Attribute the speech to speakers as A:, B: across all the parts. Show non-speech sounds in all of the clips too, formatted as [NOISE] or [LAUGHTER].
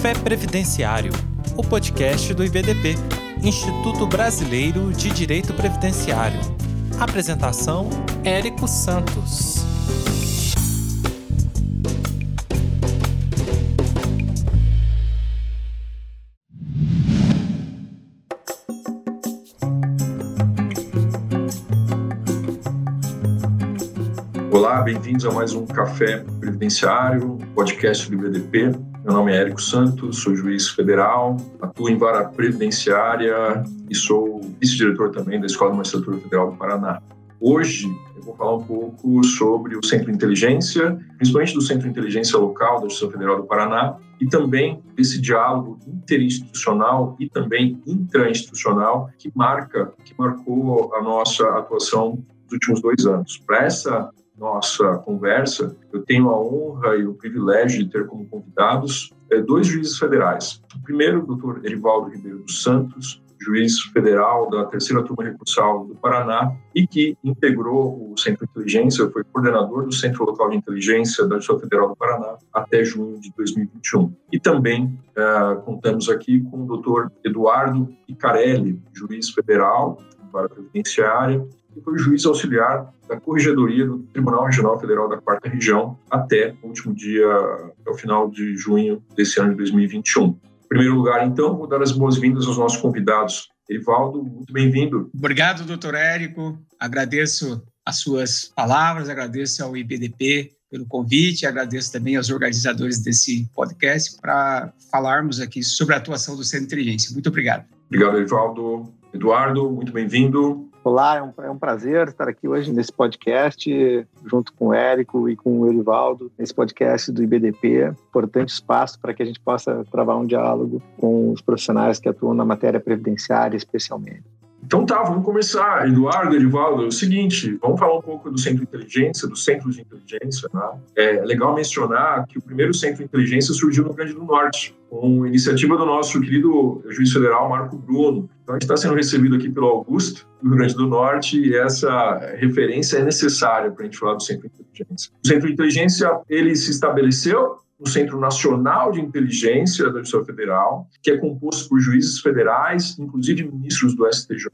A: Café Previdenciário, o podcast do IBDP, Instituto Brasileiro de Direito Previdenciário. Apresentação: Érico Santos.
B: Olá, bem-vindos a mais um Café Previdenciário, podcast do IBDP. Meu nome é Érico Santos, sou juiz federal, atuo em vara previdenciária e sou vice-diretor também da Escola de Magistratura Federal do Paraná. Hoje eu vou falar um pouco sobre o Centro de Inteligência, principalmente do Centro de Inteligência Local da Justiça Federal do Paraná e também desse diálogo interinstitucional e também intrainstitucional que marca, que marcou a nossa atuação nos últimos dois anos. Para essa nossa conversa, eu tenho a honra e o privilégio de ter como convidados é, dois juízes federais. O primeiro, o doutor Erivaldo Ribeiro dos Santos, juiz federal da terceira turma recursal do Paraná e que integrou o Centro de Inteligência, foi coordenador do Centro Local de Inteligência da Justiça Federal do Paraná até junho de 2021. E também uh, contamos aqui com o doutor Eduardo Icarelli, juiz federal, para previdenciária, e foi juiz auxiliar da Corregedoria do Tribunal Regional Federal da Quarta Região até o último dia, até o final de junho desse ano de 2021. Em primeiro lugar, então, vou dar as boas-vindas aos nossos convidados. Erivaldo, muito bem-vindo.
C: Obrigado, doutor Érico. Agradeço as suas palavras, agradeço ao IBDP pelo convite, agradeço também aos organizadores desse podcast para falarmos aqui sobre a atuação do Centro de Inteligência. Muito obrigado.
B: Obrigado, Erivaldo. Eduardo, muito bem-vindo.
D: Olá, é um, é um, prazer estar aqui hoje nesse podcast, junto com o Érico e com o Erivaldo, nesse podcast do IBDP. Importante espaço para que a gente possa travar um diálogo com os profissionais que atuam na matéria previdenciária, especialmente.
B: Então tá, vamos começar. Eduardo, Edivaldo, é o seguinte, vamos falar um pouco do Centro de Inteligência, do Centro de Inteligência. Né? É legal mencionar que o primeiro Centro de Inteligência surgiu no Rio Grande do Norte, com iniciativa do nosso querido juiz federal Marco Bruno. Então a gente está sendo recebido aqui pelo Augusto, do Rio Grande do Norte, e essa referência é necessária para a gente falar do Centro de Inteligência. O Centro de Inteligência, ele se estabeleceu no Centro Nacional de Inteligência da Justiça Federal, que é composto por juízes federais, inclusive ministros do STJ,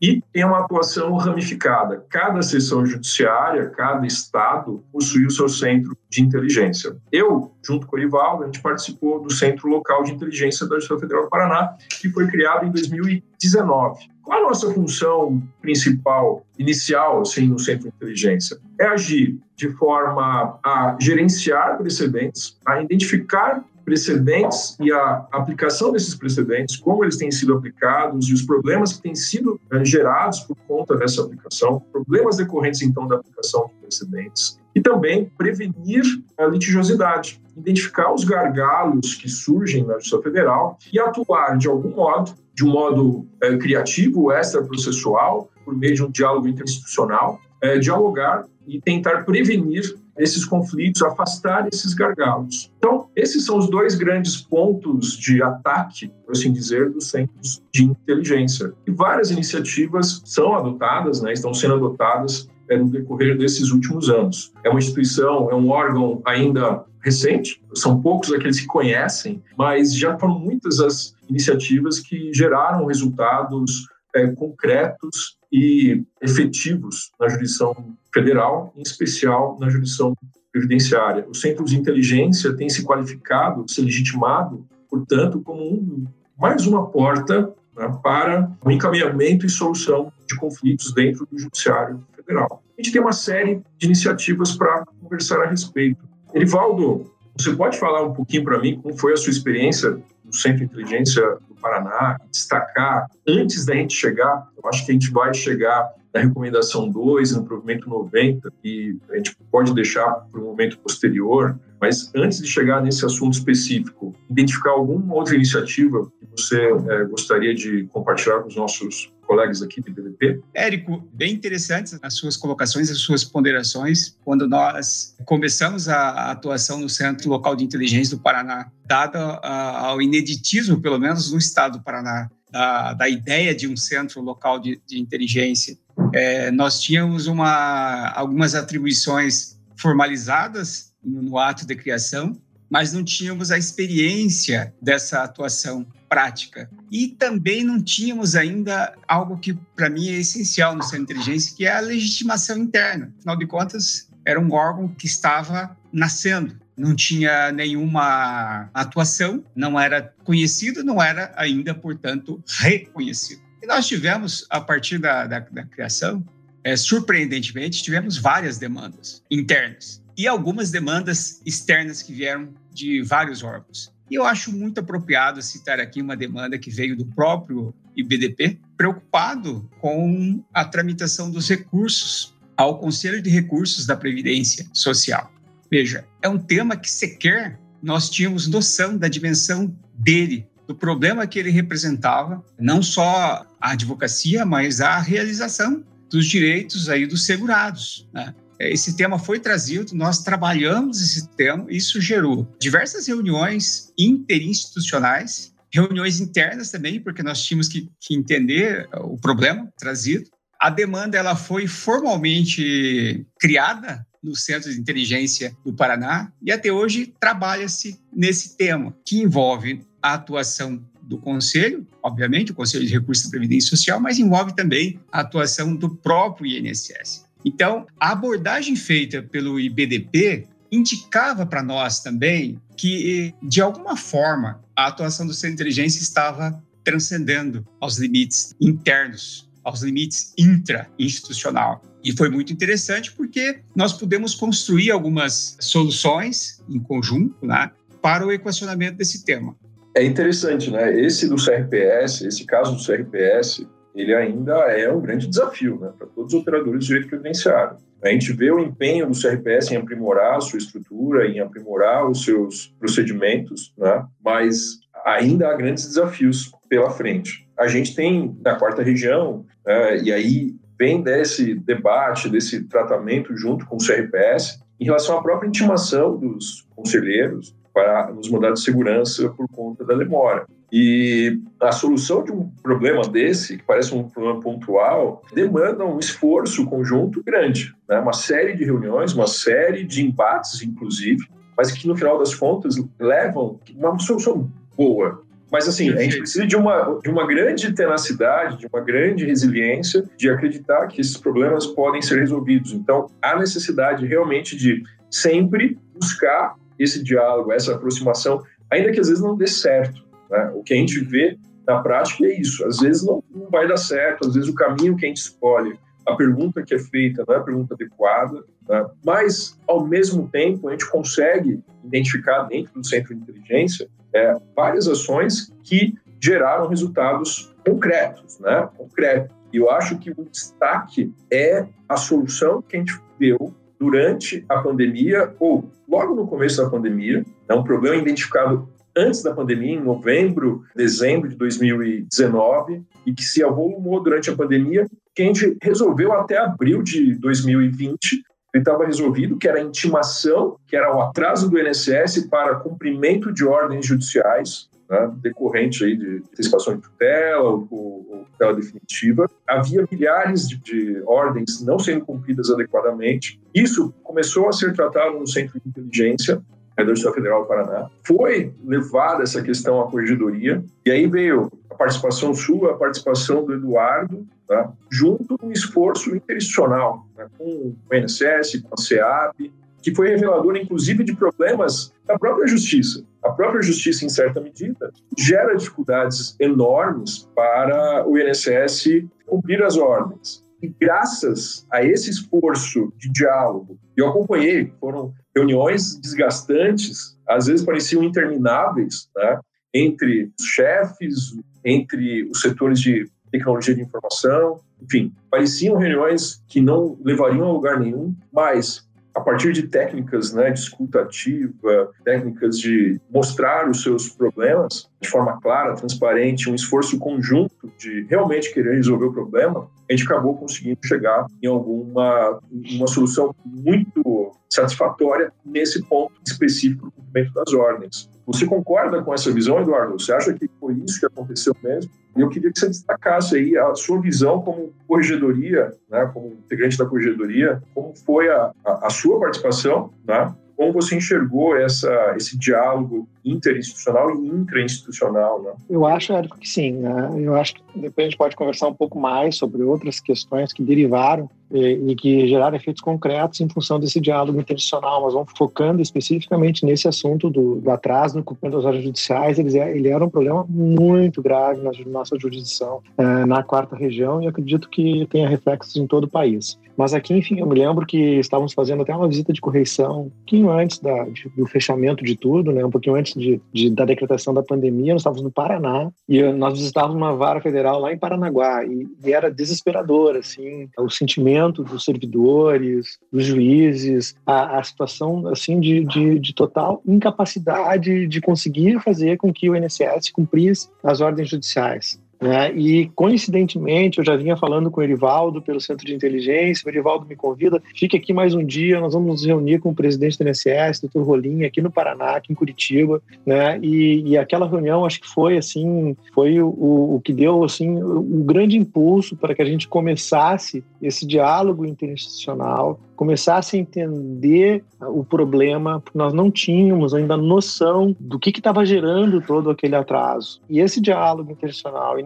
B: e tem uma atuação ramificada. Cada seção judiciária, cada estado possui o seu centro de inteligência. Eu, junto com o Ivaldo, a gente participou do Centro Local de Inteligência da Justiça Federal do Paraná, que foi criado em 2019. Qual a nossa função principal, inicial, assim, no Centro de Inteligência? É agir de forma a gerenciar precedentes, a identificar precedentes e a aplicação desses precedentes, como eles têm sido aplicados e os problemas que têm sido é, gerados por conta dessa aplicação, problemas decorrentes então da aplicação de precedentes, e também prevenir a litigiosidade, identificar os gargalos que surgem na Justiça Federal e atuar de algum modo de um modo é, criativo, extraprocessual, por meio de um diálogo interinstitucional, é, dialogar e tentar prevenir esses conflitos, afastar esses gargalos. Então, esses são os dois grandes pontos de ataque, por assim dizer, dos centros de inteligência. E várias iniciativas são adotadas, né, estão sendo adotadas é, no decorrer desses últimos anos. É uma instituição, é um órgão ainda recente, são poucos aqueles que conhecem, mas já foram muitas as iniciativas que geraram resultados é, concretos e efetivos na jurisdição federal, em especial na jurisdição previdenciária. O Centro de Inteligência tem se qualificado, se legitimado, portanto, como um, mais uma porta né, para o encaminhamento e solução de conflitos dentro do Judiciário Federal. A gente tem uma série de iniciativas para conversar a respeito. Erivaldo, você pode falar um pouquinho para mim como foi a sua experiência no Centro de Inteligência do Paraná, destacar antes da gente chegar, eu acho que a gente vai chegar na recomendação 2, no provimento 90, e a gente pode deixar para um momento posterior, mas antes de chegar nesse assunto específico, identificar alguma outra iniciativa que você é, gostaria de compartilhar com os nossos colegas aqui do BDP.
C: Érico, bem interessantes as suas colocações, as suas ponderações. Quando nós começamos a atuação no Centro Local de Inteligência do Paraná, dado ao ineditismo, pelo menos no estado do Paraná, da, da ideia de um centro local de, de inteligência, é, nós tínhamos uma, algumas atribuições formalizadas no, no ato de criação, mas não tínhamos a experiência dessa atuação prática. E também não tínhamos ainda algo que, para mim, é essencial no Centro de Inteligência, que é a legitimação interna. Afinal de contas, era um órgão que estava nascendo, não tinha nenhuma atuação, não era conhecido, não era ainda, portanto, reconhecido. E nós tivemos, a partir da, da, da criação, é, surpreendentemente, tivemos várias demandas internas e algumas demandas externas que vieram de vários órgãos. E eu acho muito apropriado citar aqui uma demanda que veio do próprio IBDP, preocupado com a tramitação dos recursos ao Conselho de Recursos da Previdência Social. Veja, é um tema que sequer nós tínhamos noção da dimensão dele, do problema que ele representava, não só a advocacia, mas a realização dos direitos aí dos segurados. Né? Esse tema foi trazido, nós trabalhamos esse tema, isso gerou diversas reuniões interinstitucionais, reuniões internas também, porque nós tínhamos que, que entender o problema trazido. A demanda ela foi formalmente criada no Centro de Inteligência do Paraná e até hoje trabalha-se nesse tema, que envolve a atuação do Conselho, obviamente, o Conselho de Recursos da Previdência Social, mas envolve também a atuação do próprio INSS. Então, a abordagem feita pelo IBDP indicava para nós também que, de alguma forma, a atuação do Centro de Inteligência estava transcendendo aos limites internos, aos limites intra-institucional. E foi muito interessante porque nós pudemos construir algumas soluções em conjunto né, para o equacionamento desse tema.
B: É interessante, né? Esse do CRPS, esse caso do CRPS, ele ainda é um grande desafio né, para todos os operadores de direito previdenciário. A gente vê o empenho do CRPS em aprimorar a sua estrutura, em aprimorar os seus procedimentos, né, mas ainda há grandes desafios pela frente. A gente tem na quarta região, é, e aí vem desse debate, desse tratamento junto com o CRPS, em relação à própria intimação dos conselheiros para nos mandados de segurança por conta da demora. E a solução de um problema desse, que parece um problema pontual, demanda um esforço conjunto grande, né? uma série de reuniões, uma série de embates, inclusive, mas que no final das contas levam uma solução boa. Mas assim, a gente precisa de uma, de uma grande tenacidade, de uma grande resiliência, de acreditar que esses problemas podem ser resolvidos. Então, há necessidade realmente de sempre buscar esse diálogo, essa aproximação, ainda que às vezes não dê certo. Né? O que a gente vê na prática é isso. Às vezes não, não vai dar certo, às vezes o caminho que a gente escolhe, a pergunta que é feita não é a pergunta adequada, né? mas, ao mesmo tempo, a gente consegue identificar dentro do centro de inteligência é, várias ações que geraram resultados concretos, né? Concreto. E eu acho que o destaque é a solução que a gente deu durante a pandemia ou logo no começo da pandemia. É um problema identificado antes da pandemia, em novembro, dezembro de 2019, e que se avolumou durante a pandemia, que a gente resolveu até abril de 2020 ele estava resolvido, que era a intimação, que era o atraso do INSS para cumprimento de ordens judiciais, né, decorrente aí de antecipação de tutela ou, ou, tutela definitiva. Havia milhares de, de, ordens não sendo cumpridas adequadamente. Isso começou a ser tratado no Centro de Inteligência é do Estado Federal do Paraná. Foi levada essa questão à corregedoria, e aí veio a participação sua, a participação do Eduardo, tá? junto com um esforço interinstitucional, né? com o INSS, com a SEAP, que foi revelador, inclusive, de problemas da própria justiça. A própria justiça, em certa medida, gera dificuldades enormes para o INSS cumprir as ordens. E graças a esse esforço de diálogo, eu acompanhei, foram reuniões desgastantes, às vezes pareciam intermináveis, né? entre os chefes, entre os setores de tecnologia de informação, enfim, pareciam reuniões que não levariam a lugar nenhum, mas a partir de técnicas né, de escuta ativa, técnicas de mostrar os seus problemas de forma clara, transparente, um esforço conjunto de realmente querer resolver o problema, a gente acabou conseguindo chegar em alguma uma solução muito satisfatória nesse ponto específico do cumprimento das ordens. Você concorda com essa visão, Eduardo? Você acha que foi isso que aconteceu mesmo? E eu queria que você destacasse aí a sua visão como corregedoria, né, como integrante da corregedoria, como foi a, a, a sua participação, né, como você enxergou essa, esse diálogo interinstitucional e intrainstitucional? Né?
D: Eu acho, Érico, que sim. Né? Eu acho que depois a gente pode conversar um pouco mais sobre outras questões que derivaram e, que geraram efeitos concretos em função desse diálogo internacional, mas vamos focando especificamente nesse assunto do, do atraso no cumprimento das ordens judiciais. Eles, ele era um problema muito grave na nossa jurisdição, é, na quarta região, e acredito que tenha reflexos em todo o país. Mas aqui, enfim, eu me lembro que estávamos fazendo até uma visita de correição um pouquinho antes da, de, do fechamento de tudo, né? um pouquinho antes de, de, da decretação da pandemia, nós estávamos no Paraná e nós visitávamos uma vara federal lá em Paranaguá e, e era desesperador, assim, o sentimento dos servidores, dos juízes, a, a situação assim de, de, de, total incapacidade de conseguir fazer com que o INSS cumprisse as ordens judiciais. Né? E, coincidentemente, eu já vinha falando com o Erivaldo pelo Centro de Inteligência, o Erivaldo me convida, fique aqui mais um dia, nós vamos nos reunir com o presidente do INSS, doutor Rolim, aqui no Paraná, aqui em Curitiba, né? E, e aquela reunião, acho que foi, assim, foi o, o, que deu, assim, o grande impulso para que a gente começasse esse diálogo interinstitucional, começasse a entender o problema, porque nós não tínhamos ainda noção do que estava gerando todo aquele atraso. E esse diálogo internacional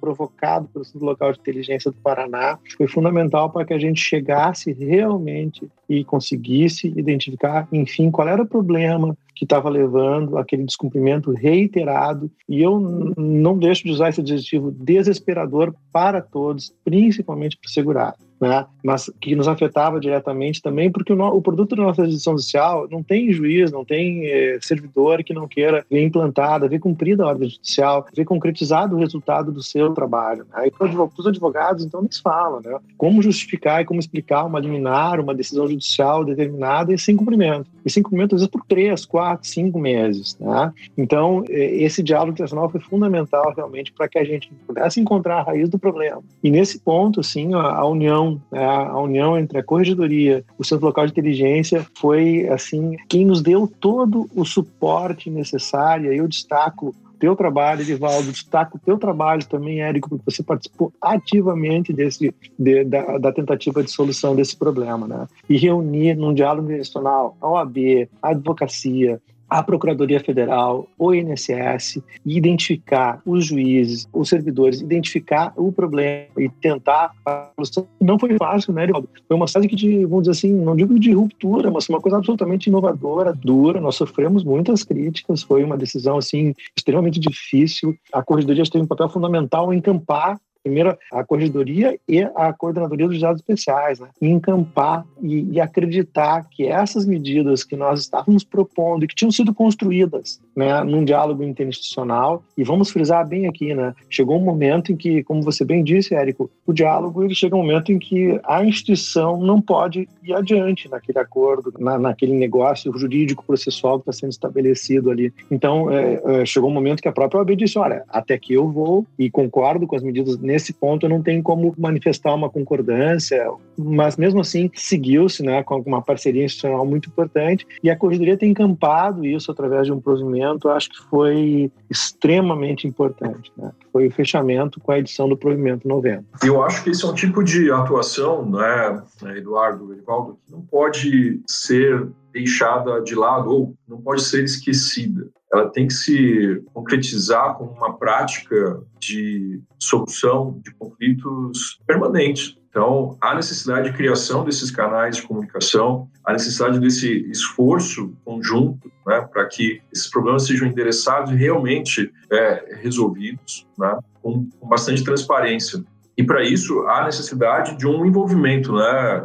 D: provocado pelo Centro Local de Inteligência do Paraná, foi fundamental para que a gente chegasse realmente e conseguisse identificar, enfim, qual era o problema que estava levando aquele descumprimento reiterado. E eu não deixo de usar esse adjetivo desesperador para todos, principalmente para o segurado né? mas que nos afetava diretamente também, porque o, o produto da nossa legislação social não tem juiz, não tem eh, servidor que não queira ver implantada, ver cumprida a ordem judicial, ver concretizado o resultado do seu trabalho. Né? E para os advogados, então, eles falam né? como justificar e como explicar uma liminar, uma decisão judicial determinada e sem cumprimento. E sem cumprimento, às vezes, por três, quatro, cinco meses. Né? Então, eh, esse diálogo internacional foi fundamental, realmente, para que a gente pudesse encontrar a raiz do problema. E nesse ponto, sim, a, a união né, a união entre a corregedoria, o Centro Local de Inteligência foi assim quem nos deu todo o suporte necessário. E eu destaco teu trabalho, Edivaldo, destaco o teu trabalho também, Érico, porque você participou ativamente desse, de, da, da, tentativa de solução desse problema, né? E reunir num diálogo institucional a OAB, a advocacia, a Procuradoria Federal, o INSS, identificar os juízes, os servidores, identificar o problema e tentar a solução. Não foi fácil, né, Riobaldo? Foi uma fase que, de, vamos dizer assim, não digo de ruptura, mas uma coisa absolutamente inovadora, dura. Nós sofremos muitas críticas, foi uma decisão, assim, extremamente difícil. A Corregedoria teve um papel fundamental em encampar primeiro a corregedoria e a coordenadoria dos dados especiais, né? encampar e, e, acreditar que essas medidas que nós estávamos propondo e que tinham sido construídas né, num diálogo interinstitucional, e vamos frisar bem aqui, né, chegou um momento em que, como você bem disse, Érico, o diálogo ele chega um momento em que a instituição não pode ir adiante naquele acordo, na, naquele negócio jurídico processual que está sendo estabelecido ali. Então, é, é, chegou um momento que a própria OAB disse, olha, até que eu vou e concordo com as medidas nesse ponto não tenho como manifestar uma concordância, mas mesmo assim seguiu-se né, com uma parceria institucional muito importante e a Corregedoria tem encampado isso através de um provimento, acho que foi extremamente importante, né? foi o fechamento com a edição do provimento 90.
B: Eu acho que esse é um tipo de atuação, né, Eduardo, Edivaldo, que não pode ser deixada de lado ou não pode ser esquecida. Ela tem que se concretizar como uma prática de solução de conflitos permanentes. Então, há necessidade de criação desses canais de comunicação, há necessidade desse esforço conjunto né, para que esses problemas sejam endereçados e realmente é, resolvidos né, com, com, bastante transparência. E, para isso, há necessidade de um envolvimento né,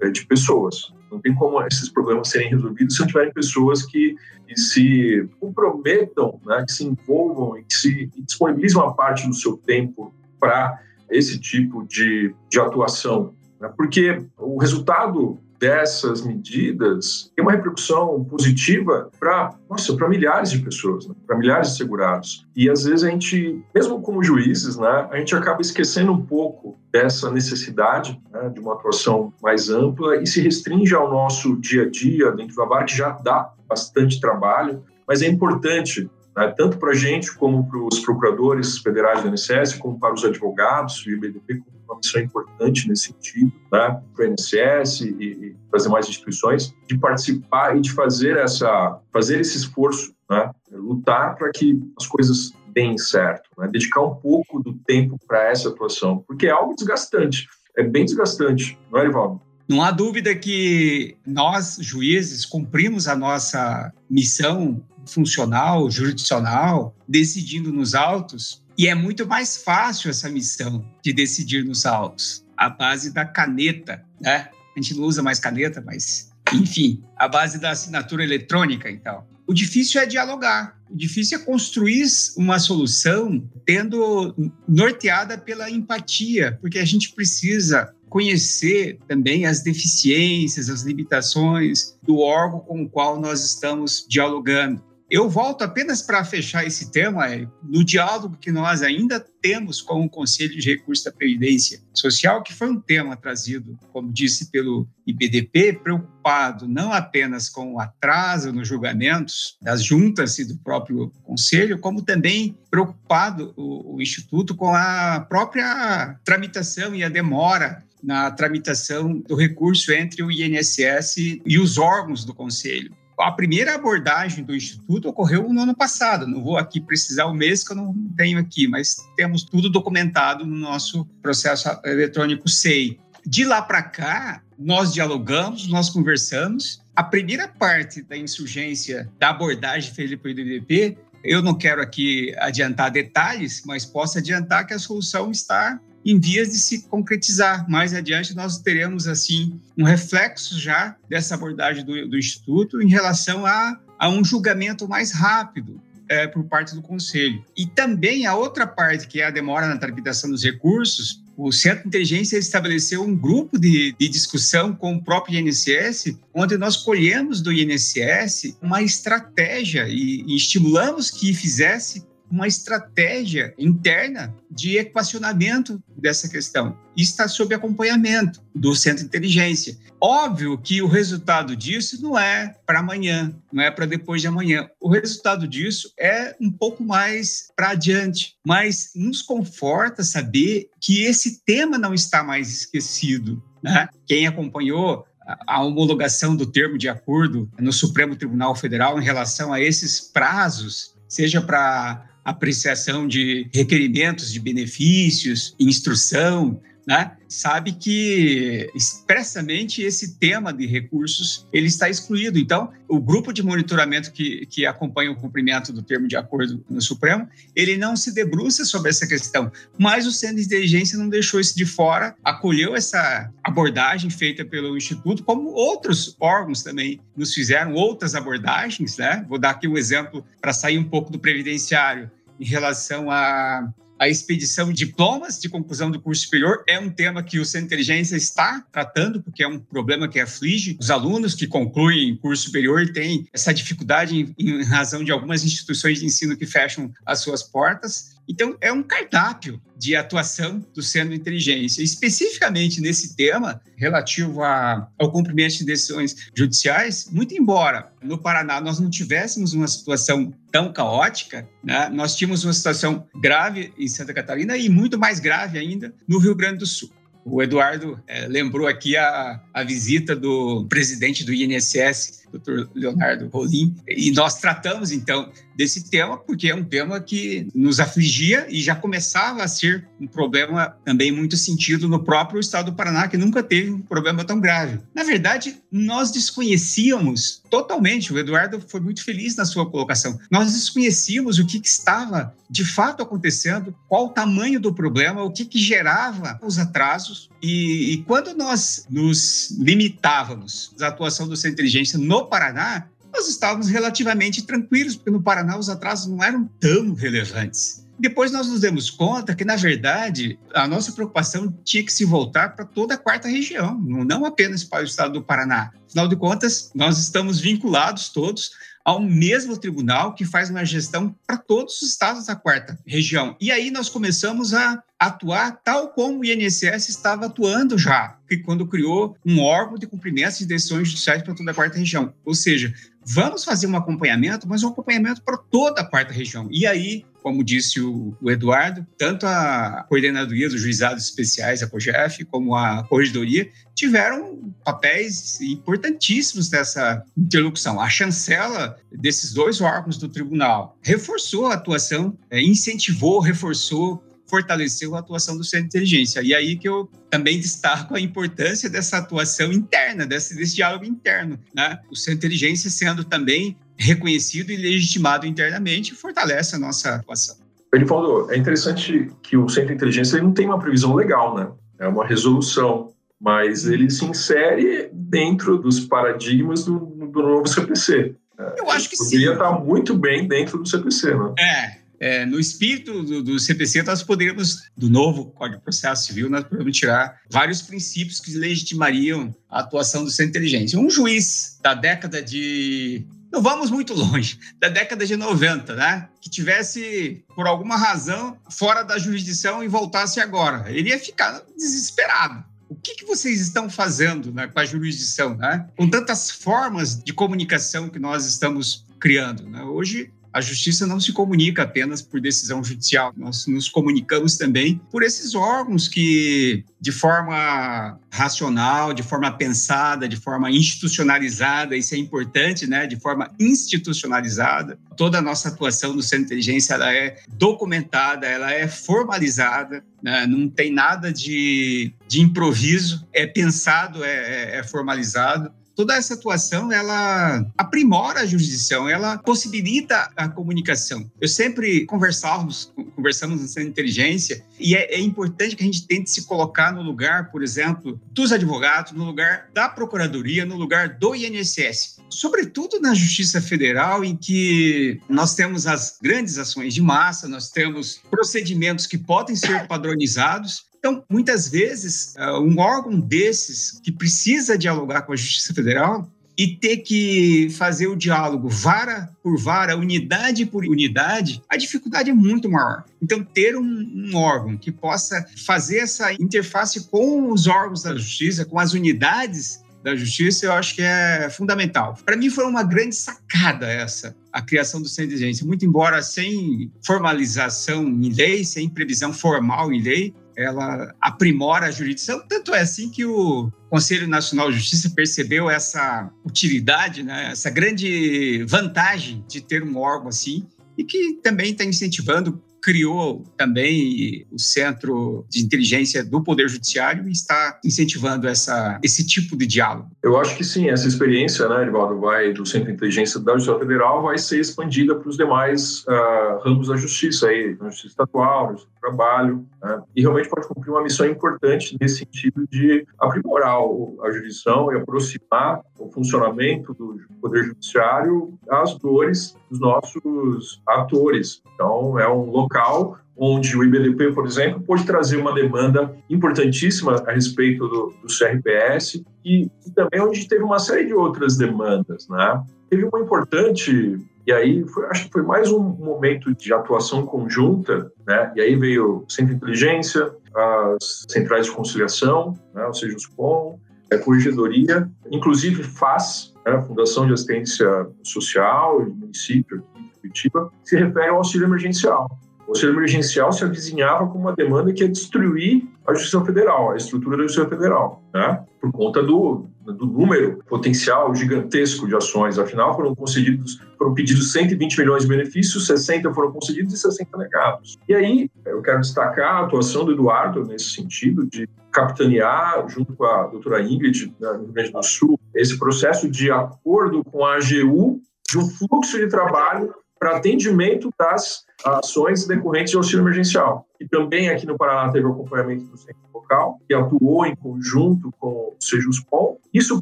B: é, de pessoas. Não tem como esses problemas serem resolvidos se não tiverem pessoas que, que se comprometam, né, que se envolvam e que se disponibilizam uma parte do seu tempo para esse tipo de, de atuação. Né? Porque o resultado dessas medidas tem uma repercussão positiva para nossa para milhares de pessoas né? para milhares de segurados e às vezes a gente mesmo como juízes né a gente acaba esquecendo um pouco dessa necessidade né, de uma atuação mais ampla e se restringe ao nosso dia a dia dentro da VAR que já dá bastante trabalho mas é importante né, tanto para a gente como para os procuradores federais do INSS, como para os advogados e o IBDP como uma missão importante nesse sentido, né, para o INSS e, e para as demais instituições, de participar e de fazer essa, fazer esse esforço, né, lutar para que as coisas deem certo, né, dedicar um pouco do tempo para essa atuação, porque é algo desgastante, é bem desgastante, não é, Rivaldo?
C: Não há dúvida que nós, juízes, cumprimos a nossa missão funcional, jurisdicional, decidindo nos autos, e é muito mais fácil essa missão de decidir nos autos, a base da caneta, né? A gente não usa mais caneta, mas enfim, a base da assinatura eletrônica, então. O difícil é dialogar, o difícil é construir uma solução tendo norteada pela empatia, porque a gente precisa conhecer também as deficiências, as limitações do órgão com o qual nós estamos dialogando. Eu volto apenas para fechar esse tema, Érico, no diálogo que nós ainda temos com o Conselho de Recursos da Previdência Social, que foi um tema trazido, como disse, pelo IBDP, preocupado não apenas com o atraso nos julgamentos das juntas e do próprio Conselho, como também preocupado o, o Instituto com a própria tramitação e a demora na tramitação do recurso entre o INSS e os órgãos do Conselho a primeira abordagem do Instituto ocorreu no ano passado. Não vou aqui precisar o mês que eu não tenho aqui, mas temos tudo documentado no nosso processo eletrônico SEI. De lá para cá, nós dialogamos, nós conversamos. A primeira parte da insurgência, da abordagem feita pelo IDP, eu não quero aqui adiantar detalhes, mas posso adiantar que a solução está em vias de se concretizar. Mais adiante, nós teremos, assim, um reflexo já dessa abordagem do, do Instituto em relação a, a um julgamento mais rápido, é, por parte do Conselho. E também a outra parte, que é a demora na tramitação dos recursos, o Centro de Inteligência estabeleceu um grupo de, de, discussão com o próprio INSS, onde nós colhemos do INSS uma estratégia e, e estimulamos que fizesse uma estratégia interna de equacionamento dessa questão. está sob acompanhamento do Centro de Inteligência. Óbvio que o resultado disso não é para amanhã, não é para depois de amanhã. O resultado disso é um pouco mais para adiante, mas nos conforta saber que esse tema não está mais esquecido. Né? Quem acompanhou a homologação do termo de acordo no Supremo Tribunal Federal em relação a esses prazos, seja para apreciação de requerimentos de benefícios, instrução, né? sabe que expressamente esse tema de recursos ele está excluído. Então, o grupo de monitoramento que, que acompanha o cumprimento do termo de acordo no Supremo, ele não se debruça sobre essa questão, mas o Centro de Inteligência não deixou isso de fora, acolheu essa abordagem feita pelo Instituto, como outros órgãos também nos fizeram outras abordagens, né? Vou dar aqui um exemplo para sair um pouco do previdenciário em relação a a expedição de diplomas de conclusão do curso superior é um tema que o Centro de Inteligência está tratando, porque é um problema que aflige os alunos que concluem curso superior e têm essa dificuldade em, em razão de algumas instituições de ensino que fecham as suas portas. Então, é um cardápio de atuação do Centro de Inteligência. Especificamente nesse tema, relativo a, ao cumprimento de decisões judiciais, muito embora no Paraná nós não tivéssemos uma situação tão caótica, né? nós tínhamos uma situação grave em Santa Catarina e muito mais grave ainda no Rio Grande do Sul. O Eduardo é, lembrou aqui a, a visita do presidente do INSS, Dr. Leonardo Rolim, e nós tratamos então desse tema porque é um tema que nos afligia e já começava a ser um problema também muito sentido no próprio estado do Paraná, que nunca teve um problema tão grave. Na verdade, nós desconhecíamos totalmente, o Eduardo foi muito feliz na sua colocação, nós desconhecíamos o que, que estava de fato acontecendo, qual o tamanho do problema, o que, que gerava os atrasos, e, e quando nós nos limitávamos à atuação do Centro de Inteligência no Paraná, nós estávamos relativamente tranquilos, porque no Paraná os atrasos não eram tão relevantes. Depois nós nos demos conta que, na verdade, a nossa preocupação tinha que se voltar para toda a quarta região, não apenas para o estado do Paraná. Afinal de contas, nós estamos vinculados todos ao mesmo tribunal que faz uma gestão para todos os estados da quarta região. E aí nós começamos a atuar tal como o INSS estava atuando já, que quando criou um órgão de cumprimento de decisões judiciais para toda a quarta região. Ou seja, vamos fazer um acompanhamento, mas um acompanhamento para toda a quarta região. E aí como disse o, o, Eduardo, tanto a coordenadoria dos juizados especiais, a COGEF, como a corregedoria, tiveram papéis importantíssimos nessa interlocução. A chancela desses dois órgãos do tribunal reforçou a atuação, é, incentivou, reforçou fortaleceu a atuação do Centro de Inteligência. E aí que eu também destaco a importância dessa atuação interna, desse, desse diálogo interno. Né? O Centro de Inteligência sendo também reconhecido e legitimado internamente fortalece a nossa atuação.
B: Ele falou, é interessante que o Centro de Inteligência não tem uma previsão legal, né? É uma resolução, mas ele se insere dentro dos paradigmas do, do novo CPC.
C: Eu acho que
B: Poderia
C: sim.
B: Poderia estar muito bem dentro do CPC, né?
C: É, é, no espírito do, do, CPC, nós poderíamos, do novo Código de Processo Civil, nós poderíamos tirar vários princípios que legitimariam a atuação do centro de inteligência. Um juiz da década de. Não vamos muito longe, da década de 90, né? Que tivesse, por alguma razão, fora da jurisdição e voltasse agora. Ele ia ficar desesperado. O que, que vocês estão fazendo né, com a jurisdição, né? Com tantas formas de comunicação que nós estamos criando. Né? Hoje, a justiça não se comunica apenas por decisão judicial, nós nos comunicamos também por esses órgãos que, de forma racional, de forma pensada, de forma institucionalizada, isso é importante, né? De forma institucionalizada, toda a nossa atuação no Centro de Inteligência ela é documentada, ela é formalizada, né? não tem nada de, de improviso, é pensado, é, é, é formalizado toda essa atuação ela aprimora a jurisdição, ela possibilita a comunicação. Eu sempre conversávamos, conversamos centro de inteligência e é, é, importante que a gente tente se colocar no lugar, por exemplo, dos advogados, no lugar da procuradoria, no lugar do INSS. Sobretudo na Justiça Federal, em que nós temos as grandes ações de massa, nós temos procedimentos que podem ser padronizados então, muitas vezes, ah, um órgão desses que precisa dialogar com a Justiça Federal e ter que fazer o diálogo vara por vara, unidade por unidade, a dificuldade é muito maior. Então, ter um, um, órgão que possa fazer essa interface com os órgãos da justiça, com as unidades da justiça, eu acho que é fundamental. Para mim, foi uma grande sacada essa, a criação do Centro de Inteligência. Muito embora sem formalização em lei, sem previsão formal em lei, ela aprimora a jurisdição. Tanto é assim que o Conselho Nacional de Justiça percebeu essa utilidade, né, essa grande vantagem de ter um órgão assim, e que também está incentivando criou também o Centro de Inteligência do Poder Judiciário e está incentivando essa, esse tipo de diálogo.
B: Eu acho que sim, essa experiência, né, Edvaldo, vai do Centro de Inteligência da Justiça Federal vai ser expandida para os demais uh, ramos da justiça, aí, na justiça estadual, justiça trabalho, né, e realmente pode cumprir uma missão importante nesse sentido de aprimorar a jurisdição e aproximar o funcionamento do Poder Judiciário às dores dos nossos atores. Então, é um local onde o IBDP, por exemplo, pode trazer uma demanda importantíssima a respeito do, do CRPS e, e, também onde teve uma série de outras demandas, né? Teve uma importante e aí foi, acho que foi mais um momento de atuação conjunta, né? E aí veio o Centro de Inteligência, as centrais de conciliação, né? ou seja, os COM, a corregedoria, inclusive FAS, né? Fundação de Assistência Social e município Curitiba, se refere ao auxílio emergencial. O auxílio emergencial se avizinhava como uma demanda que ia destruir a Justiça Federal, a estrutura da Justiça Federal, né? por conta do, do número potencial gigantesco de ações. Afinal, foram concedidos, foram pedidos 120 milhões de benefícios, 60 foram concedidos e 60 negados. E aí, eu quero destacar a atuação do Eduardo nesse sentido, de capitanear, junto com a doutora Ingrid, no Rio Grande do Sul, esse processo de acordo com a AGU de um fluxo de trabalho para atendimento das ações decorrentes de auxílio emergencial. E também aqui no Paraná teve o acompanhamento do centro local, que atuou em conjunto com o Sejuspom. Isso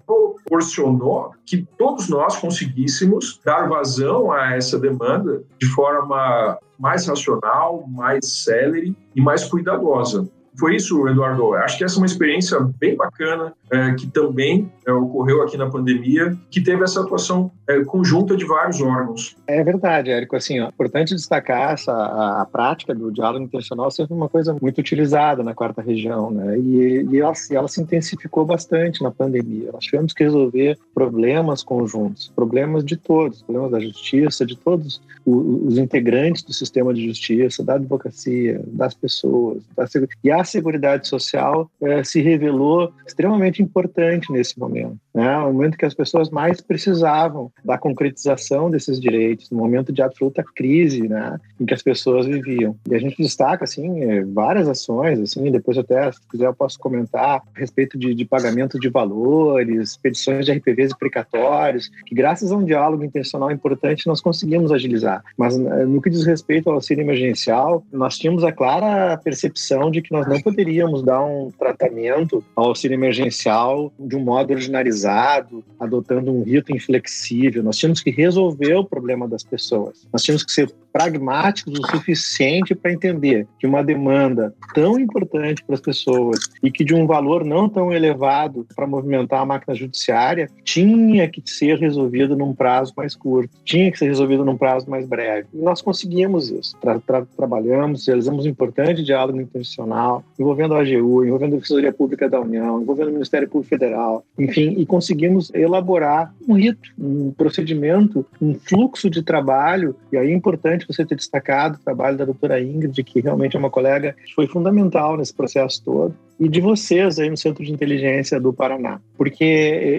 B: proporcionou que todos nós conseguíssemos dar vazão a essa demanda de forma mais racional, mais célere e mais cuidadosa. Foi isso, Eduardo. Acho que essa é uma experiência bem bacana, é, que também é, ocorreu aqui na pandemia, que teve essa atuação é, conjunta de vários órgãos.
D: É verdade, Érico. Assim, ó, importante destacar essa, a, a, prática do diálogo intencional ser uma coisa muito utilizada na quarta região, né? E, e ela, ela se intensificou bastante na pandemia. Nós tivemos que resolver problemas conjuntos, problemas de todos, problemas da justiça, de todos os, os integrantes do sistema de justiça, da advocacia, das pessoas, da, e a Seguridade Social eh, se revelou extremamente importante nesse momento. Né? O momento que as pessoas mais precisavam da concretização desses direitos, no momento de absoluta crise né, em que as pessoas viviam. E a gente destaca assim, eh, várias ações, assim, depois até, se quiser, eu posso comentar a respeito de, de pagamento de valores, petições de RPVs e precatórios, que graças a um diálogo intencional importante nós conseguimos agilizar. Mas eh, no que diz respeito ao auxílio emergencial, nós tínhamos a clara percepção de que nós não poderíamos dar um tratamento ao auxílio emergencial de um modo ordinarizado, adotando um rito inflexível. Nós tínhamos que resolver o problema das pessoas. Nós tínhamos que ser pragmáticos o suficiente para entender que uma demanda tão importante para as pessoas e que de um valor não tão elevado para movimentar a máquina judiciária tinha que ser resolvido num prazo mais curto, tinha que ser resolvido num prazo mais breve. E nós conseguimos isso. Tra tra trabalhamos, realizamos um importante diálogo intencional envolvendo a AGU, envolvendo a Defensoria Pública da União, envolvendo o Ministério Público Federal, enfim, e conseguimos elaborar um rito, um procedimento, um fluxo de trabalho, e aí é importante importante você ter destacado o trabalho da doutora Ingrid, que realmente é uma colega que foi fundamental nesse processo todo, e de vocês aí no Centro de Inteligência do Paraná, porque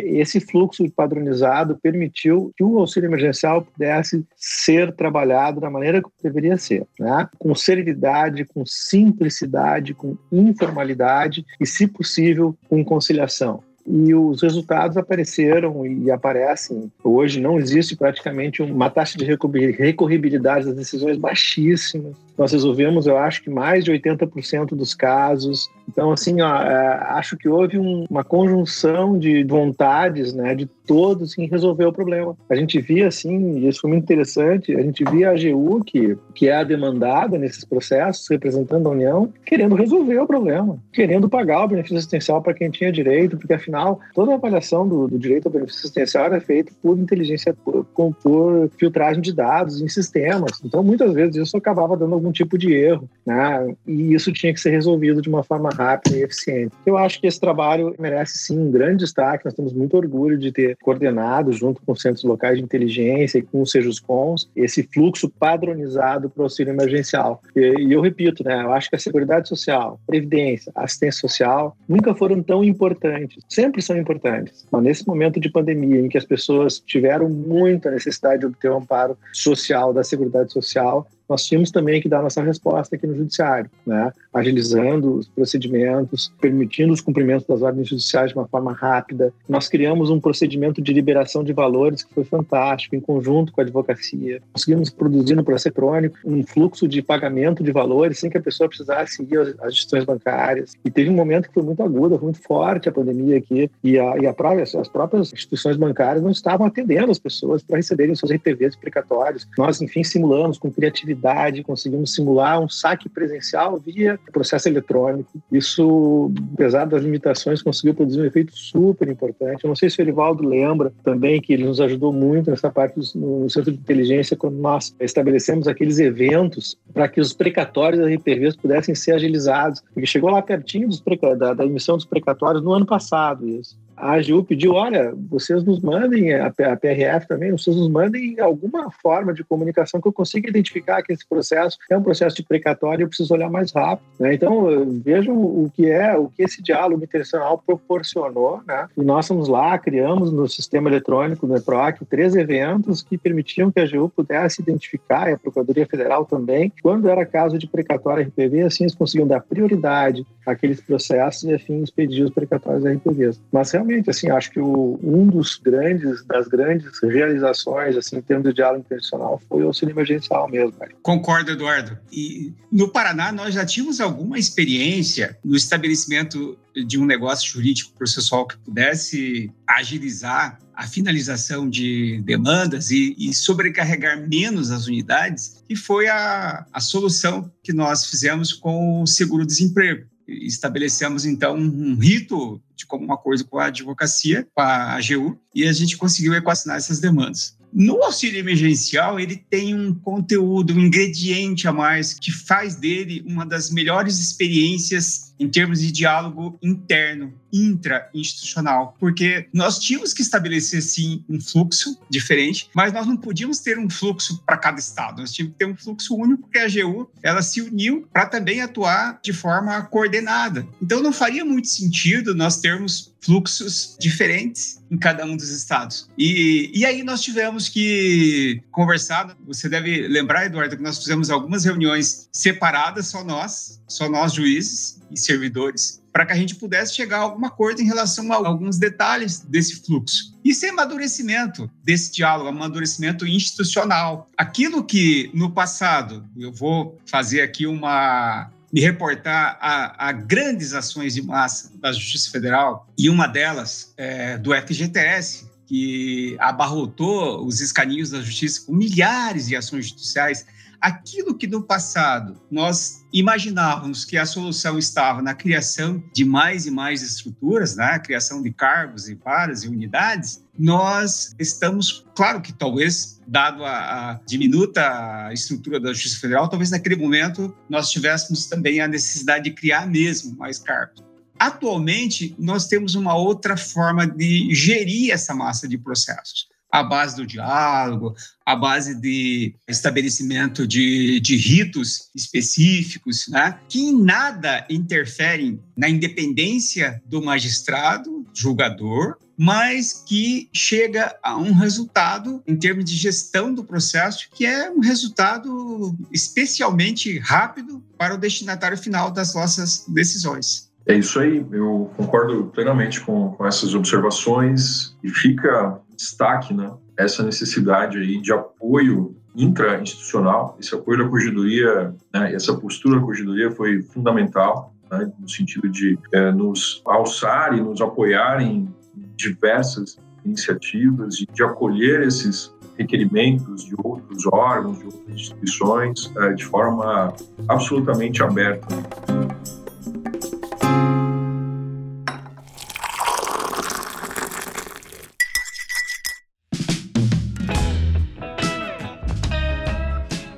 D: esse fluxo padronizado permitiu que o auxílio emergencial pudesse ser trabalhado da maneira que deveria ser, né? com celeridade, com simplicidade, com informalidade e, se possível, com conciliação e os resultados apareceram e aparecem. Hoje não existe praticamente uma taxa de recorribilidade das decisões baixíssima. Nós resolvemos, eu acho que mais de 80% dos casos. Então, assim, ó, é, acho que houve um, uma conjunção de vontades, né, de todos em resolver o problema. A gente via, assim, e isso foi muito interessante, a gente via a AGU, que, que é a demandada nesses processos, representando a União, querendo resolver o problema, querendo pagar o benefício assistencial para quem tinha direito, porque afinal, toda a avaliação do, do direito ao benefício assistencial é feita por inteligência, por, por filtragem de dados em sistemas. Então, muitas vezes isso acabava dando algum tipo de erro, né? E isso tinha que ser resolvido de uma forma rápida e eficiente. Eu acho que esse trabalho merece sim um grande destaque. Nós temos muito orgulho de ter coordenado, junto com os centros locais de inteligência e com os Sejuscons, esse fluxo padronizado para o auxílio emergencial. E, e eu repito, né? Eu acho que a seguridade social, previdência, assistência social nunca foram tão importantes. Sempre são importantes. Mas nesse momento de pandemia, em que as pessoas tiveram muita necessidade de obter o um amparo social da seguridade social, nós tínhamos também que dar nossa resposta aqui no judiciário, né? agilizando os procedimentos, permitindo os cumprimentos das ordens judiciais de uma forma rápida. Nós criamos um procedimento de liberação de valores que foi fantástico, em conjunto com a advocacia. Conseguimos produzir no processo eletrônico um fluxo de pagamento de valores sem que a pessoa precisasse ir às instituições bancárias. E teve um momento que foi muito agudo, foi muito forte a pandemia aqui, e, a, e a própria, as próprias instituições bancárias não estavam atendendo as pessoas para receberem seus RPVs explicatórios. Nós, enfim, simulamos com criatividade conseguimos simular um saque presencial via processo eletrônico. Isso, apesar das limitações, conseguiu produzir um efeito super importante. Eu não sei se o Erivaldo lembra também que ele nos ajudou muito nessa parte no Centro de Inteligência, quando nós estabelecemos aqueles eventos para que os precatórios da RPVs pudessem ser agilizados, porque chegou lá pertinho dos da, da emissão dos precatórios no ano passado isso a AGU pediu, olha, vocês nos mandem, a PRF também, vocês nos mandem alguma forma de comunicação que eu consiga identificar que esse processo é um processo de precatório e eu preciso olhar mais rápido. Né? Então, vejam o que é, o que esse diálogo intencional proporcionou. Né? E nós fomos lá, criamos no sistema eletrônico do EPROC três eventos que permitiam que a AGU pudesse identificar, e a Procuradoria Federal também, quando era caso de precatório RPV, assim eles conseguiam dar prioridade àqueles processos e, afim, expedir os precatórios RPVs. Mas, realmente, assim, acho que o, um dos grandes, das grandes realizações, assim, em termos de diálogo internacional, foi o auxílio emergencial mesmo. Né?
C: Concordo, Eduardo. E no Paraná, nós já tínhamos alguma experiência no estabelecimento de um negócio jurídico processual que pudesse agilizar a finalização de demandas e, e, sobrecarregar menos as unidades, que foi a, a solução que nós fizemos com o seguro-desemprego. Estabelecemos, então, um rito de como acordo com a advocacia, com a AGU, e a gente conseguiu equacionar essas demandas. No auxílio emergencial, ele tem um conteúdo, um ingrediente a mais que faz dele uma das melhores experiências em termos de diálogo interno, intra-institucional, porque nós tínhamos que estabelecer, sim, um fluxo diferente, mas nós não podíamos ter um fluxo para cada estado, nós tínhamos que ter um fluxo único, porque a AGU ela se uniu para também atuar de forma coordenada. Então, não faria muito sentido nós termos fluxos diferentes em cada um dos estados. E, e aí nós tivemos que conversar. Você deve lembrar, Eduardo, que nós fizemos algumas reuniões separadas, só nós, só nós juízes e servidores, para que a gente pudesse chegar a algum acordo em relação a alguns detalhes desse fluxo. Isso é amadurecimento desse diálogo, amadurecimento institucional. Aquilo que no passado, eu vou fazer aqui uma me reportar a, a, grandes ações de massa da Justiça Federal, e uma delas é do FGTS, que abarrotou os escaninhos da Justiça com milhares de ações judiciais. Aquilo que no passado nós imaginávamos que a solução estava na criação de mais e mais estruturas, né? a criação de cargos e varas e unidades, nós estamos, claro que talvez, dado a, a, diminuta estrutura da Justiça Federal, talvez naquele momento nós tivéssemos também a necessidade de criar mesmo mais cargos. Atualmente, nós temos uma outra forma de gerir essa massa de processos à base do diálogo, à base de estabelecimento de, de ritos específicos, né, que em nada interferem na independência do magistrado, julgador, mas que chega a um resultado em termos de gestão do processo que é um resultado especialmente rápido para o destinatário final das nossas decisões.
B: É isso aí, eu concordo plenamente com, com essas observações e fica destaque né, essa necessidade aí de apoio intra-institucional, esse apoio da corregedoria, né, essa postura da corregedoria foi fundamental, né, no sentido de é, nos alçar e nos apoiar em diversas iniciativas e de acolher esses requerimentos de outros órgãos, de outras instituições, é, de forma absolutamente aberta.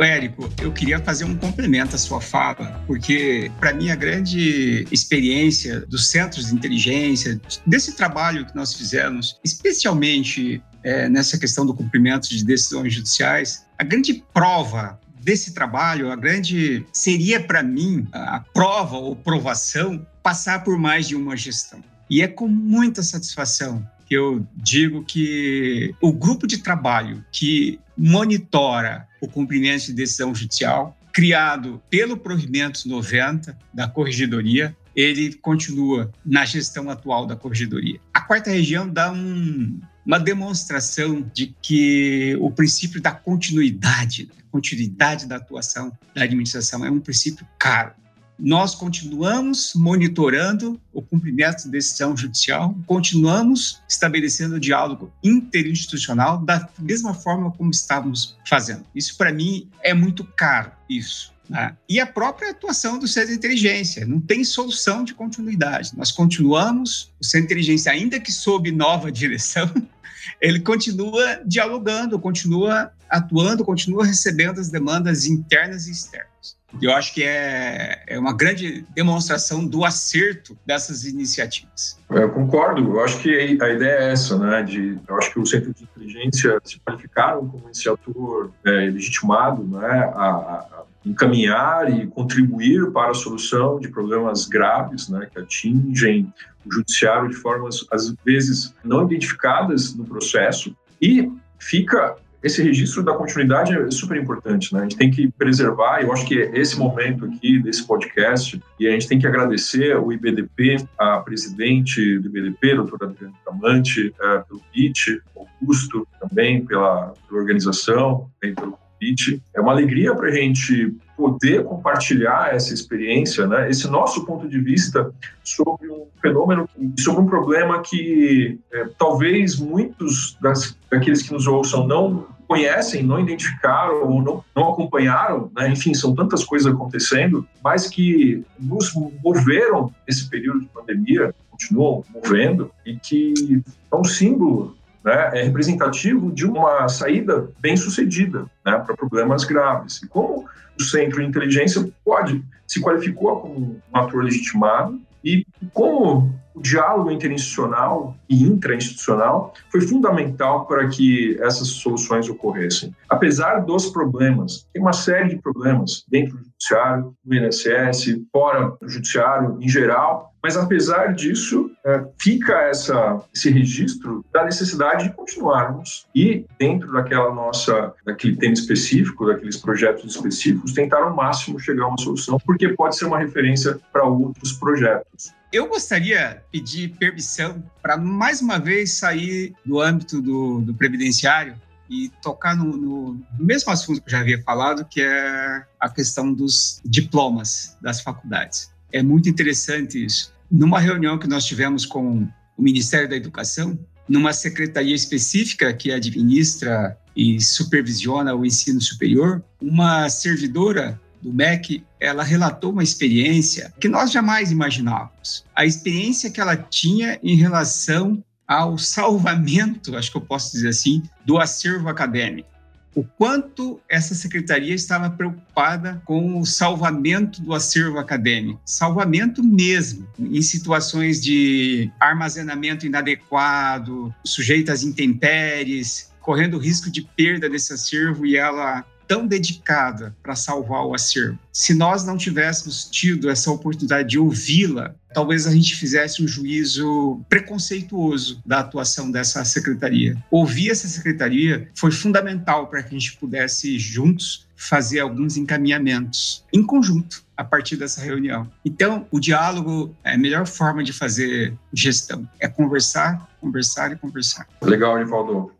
C: Érico, eu queria fazer um complemento à sua fala, porque para mim a grande experiência dos centros de inteligência, desse trabalho que nós fizemos, especialmente é, nessa questão do cumprimento de decisões judiciais, a grande prova desse trabalho, a grande seria para mim a prova ou provação passar por mais de uma gestão. E é com muita satisfação que eu digo que o grupo de trabalho que monitora o cumprimento de decisão judicial, criado pelo provimento 90 da Corregedoria, ele continua na gestão atual da Corregedoria. A quarta região dá um, uma demonstração de que o princípio da continuidade, continuidade da atuação da administração é um princípio caro nós continuamos monitorando o cumprimento de decisão judicial, continuamos estabelecendo o diálogo interinstitucional da mesma forma como estávamos fazendo. Isso, para mim, é muito caro, isso. Né? E a própria atuação do Centro de Inteligência, não tem solução de continuidade. Nós continuamos, o Centro de Inteligência, ainda que sob nova direção, [LAUGHS] ele continua dialogando, continua atuando, continua recebendo as demandas internas e externas. Eu acho que é, é uma grande demonstração do acerto dessas iniciativas.
B: Eu concordo. Eu acho que a ideia é essa, né? De, eu acho que o centro de inteligência se qualificaram como esse ator é, legitimado, né? A, a, encaminhar e contribuir para a solução de problemas graves, né? Que atingem o judiciário de formas às vezes não identificadas no processo e fica esse registro da continuidade é super importante, né? A gente tem que preservar, eu acho que esse momento aqui desse podcast, e a gente tem que agradecer o IBDP, a presidente do IBDP, doutora Adriana Camante, é, pelo PIT, Augusto também pela, pela organização, pelo convite. É uma alegria para a gente poder compartilhar essa experiência, né? esse nosso ponto de vista sobre um fenômeno, sobre um problema que é, talvez muitos das, daqueles que nos ouçam não conhecem, não identificaram ou não, não acompanharam, né? enfim, são tantas coisas acontecendo, mas que nos moveram nesse período de pandemia, continuam movendo, e que é um símbolo né, é representativo de uma saída bem sucedida né, para problemas graves. E como o Centro de Inteligência pode se qualificou como um ator legitimado e como o diálogo interinstitucional e intrainstitucional foi fundamental para que essas soluções ocorressem. Apesar dos problemas, tem uma série de problemas dentro do judiciário, no INSS, fora do judiciário em geral, mas apesar disso, é, fica essa, esse registro da necessidade de continuarmos e dentro daquela nossa, daquele tema específico, daqueles projetos específicos, tentar ao máximo chegar a uma solução, porque pode ser uma referência para outros projetos.
C: Eu gostaria de pedir permissão para mais uma vez sair do âmbito do, do previdenciário e tocar no, no, mesmo assunto que eu já havia falado, que é a questão dos diplomas das faculdades. É muito interessante isso. Numa reunião que nós tivemos com o Ministério da Educação, numa secretaria específica que administra e supervisiona o ensino superior, uma servidora do MEC, ela relatou uma experiência que nós jamais imaginávamos. A experiência que ela tinha em relação ao salvamento, acho que eu posso dizer assim, do acervo acadêmico. O quanto essa secretaria estava preocupada com o salvamento do acervo acadêmico, salvamento mesmo, em situações de armazenamento inadequado, sujeito às intempéries, correndo risco de perda desse acervo e ela tão dedicada para salvar o acervo. Se nós não tivéssemos tido essa oportunidade de ouvi-la, talvez a gente fizesse um juízo preconceituoso da atuação dessa secretaria. Ouvir essa secretaria foi fundamental para que a gente pudesse juntos fazer alguns encaminhamentos em conjunto a partir dessa reunião. Então, o diálogo é a melhor forma de fazer gestão, é conversar, conversar e conversar.
B: Legal, Nivaldo.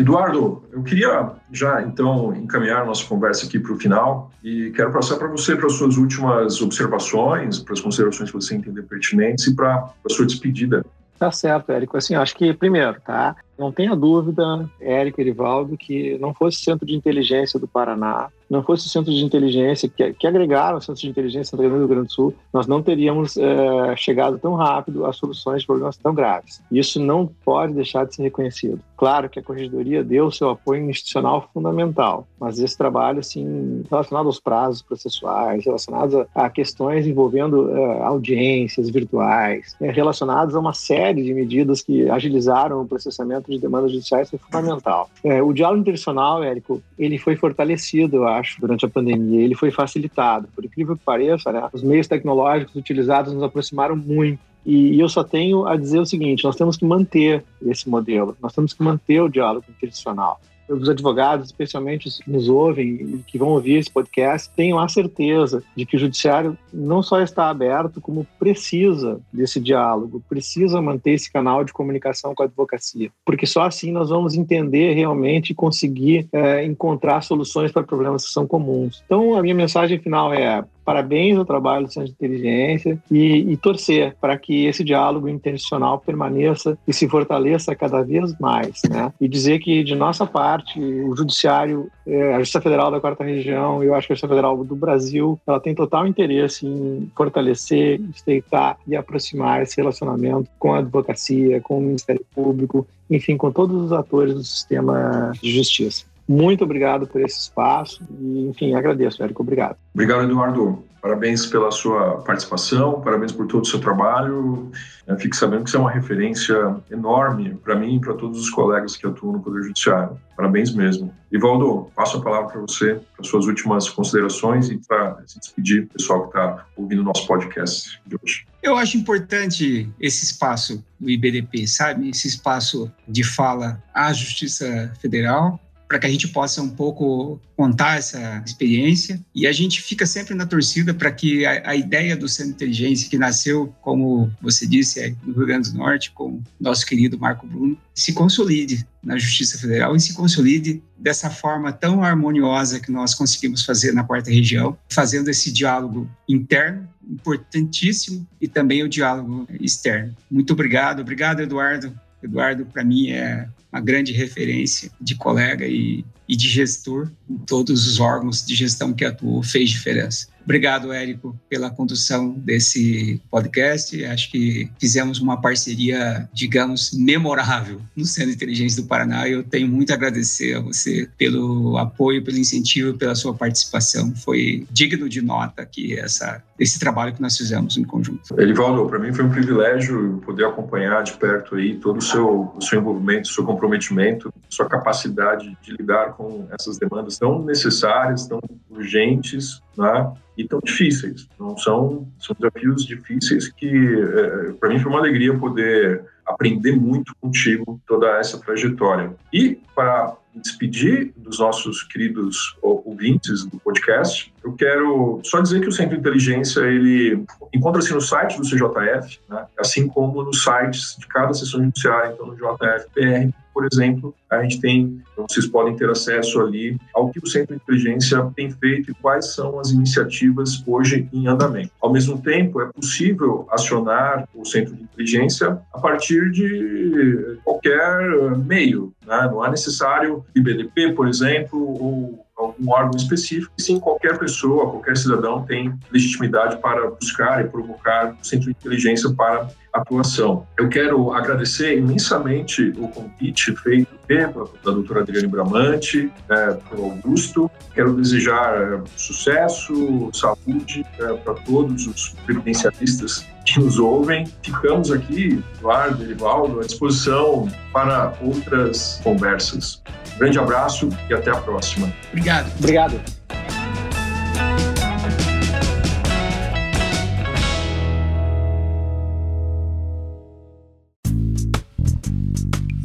B: Eduardo, eu queria já então encaminhar nossa conversa aqui para o final e quero passar para você para as suas últimas observações, para as considerações que você entender pertinentes e para a sua despedida.
D: Tá certo, Érico. Assim, acho que primeiro, tá? Não tenha dúvida, Érico Erivaldo, que não fosse o Centro de Inteligência do Paraná, não fosse o Centro de Inteligência que, que agregaram Centro de Inteligência do Rio Grande do Sul, nós não teríamos é, chegado tão rápido a soluções de problemas tão graves. Isso não pode deixar de ser reconhecido. Claro que a Corregedoria deu seu apoio institucional fundamental, mas esse trabalho, assim, relacionado aos prazos processuais, relacionados a, a questões envolvendo é, audiências virtuais, é, relacionados a uma série de medidas que agilizaram o processamento de demandas judiciais foi fundamental. É, o diálogo internacional, Érico, ele foi fortalecido, eu acho, durante a pandemia. Ele foi facilitado. Por incrível que pareça, né, os meios tecnológicos utilizados nos aproximaram muito. E, eu só tenho a dizer o seguinte: nós temos que manter esse modelo, nós temos que manter o diálogo institucional os advogados, especialmente os que nos ouvem e que vão ouvir esse podcast, tenham a certeza de que o judiciário não só está aberto, como precisa desse diálogo, precisa manter esse canal de comunicação com a advocacia, porque só assim nós vamos entender realmente e conseguir é, encontrar soluções para problemas que são comuns. Então, a minha mensagem final é parabéns ao trabalho do Centro de Inteligência e, e torcer para que esse diálogo intencional permaneça e se fortaleça cada vez mais, né? E dizer que, de nossa parte, o Judiciário, é, a Justiça Federal da Quarta Região, eu acho que a Justiça Federal do Brasil, ela tem total interesse em fortalecer, estreitar e aproximar esse relacionamento com a advocacia, com o Ministério Público, enfim, com todos os atores do sistema de justiça. Muito obrigado por esse espaço e, enfim, agradeço, Érico. Obrigado.
B: Obrigado, Eduardo. parabéns pela sua participação, parabéns por todo o seu trabalho. Fique sabendo que você é uma referência enorme para mim e para todos os colegas que atuam no Poder Judiciário. Parabéns mesmo. Ivaldo, passo a palavra para você, para suas últimas considerações e para se despedir do pessoal que está ouvindo o nosso podcast de hoje.
C: Eu acho importante esse espaço do IBDP, sabe? Esse espaço de fala à Justiça Federal, para que a gente possa um pouco contar essa experiência. E a gente fica sempre na torcida para que a, a, ideia do Centro de Inteligência, que nasceu, como você disse, no Rio Grande do Norte, com nosso querido Marco Bruno, se consolide na Justiça Federal e se consolide dessa forma tão harmoniosa que nós conseguimos fazer na quarta região, fazendo esse diálogo interno importantíssimo e também o diálogo externo. Muito obrigado, obrigado Eduardo. Eduardo para mim é uma grande referência de colega e, e de gestor em todos os órgãos de gestão que atuou, fez diferença. Obrigado, Érico, pela condução desse podcast. Acho que fizemos uma parceria, digamos, memorável no Centro de Inteligência do Paraná. Eu tenho muito a agradecer a você pelo apoio, pelo incentivo, pela sua participação. Foi digno de nota aqui essa, esse trabalho que nós fizemos em conjunto.
B: Elivaldo, para mim foi um privilégio poder acompanhar de perto aí todo o seu, o seu envolvimento, seu comprometimento, sua capacidade de lidar com essas demandas tão necessárias, tão urgentes, né? e tão difíceis. Não são, são desafios difíceis que, é, para mim, foi uma alegria poder aprender muito contigo toda essa trajetória. E para me despedir dos nossos queridos ouvintes do podcast, eu quero só dizer que o Centro de Inteligência ele encontra-se no site do CJF, né? assim como nos sites de cada sessão judiciária, então no JFPR, por exemplo, a gente tem, então vocês podem ter acesso ali ao que o Centro de Inteligência tem feito e quais são as iniciativas hoje em andamento. Ao mesmo tempo, é possível acionar o Centro de Inteligência a partir de qualquer meio, né? não é necessário IBDP, por exemplo, ou algum órgão específico, e sim qualquer pessoa, qualquer cidadão tem legitimidade para buscar e provocar o centro de inteligência para atuação. Eu quero agradecer imensamente o convite feito da doutora Adriane Bramante, é, pelo Augusto. Quero desejar é, sucesso, saúde é, para todos os previdencialistas que nos ouvem. Ficamos aqui, Eduardo, Erivaldo, à disposição para outras conversas. Um grande abraço e até a próxima.
C: Obrigado.
D: Obrigado.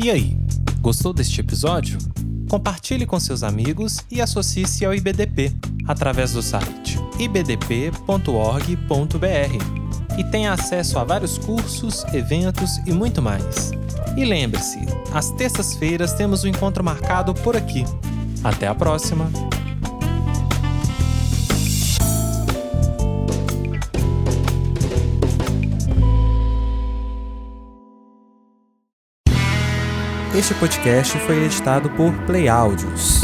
A: E aí, gostou deste episódio? Compartilhe com seus amigos e associe-se ao IBDP através do site ibdp.org.br e tenha acesso a vários cursos, eventos e muito mais. E lembre-se, às terças-feiras temos um encontro marcado por aqui. Até a próxima! Este podcast foi editado por Play Áudios.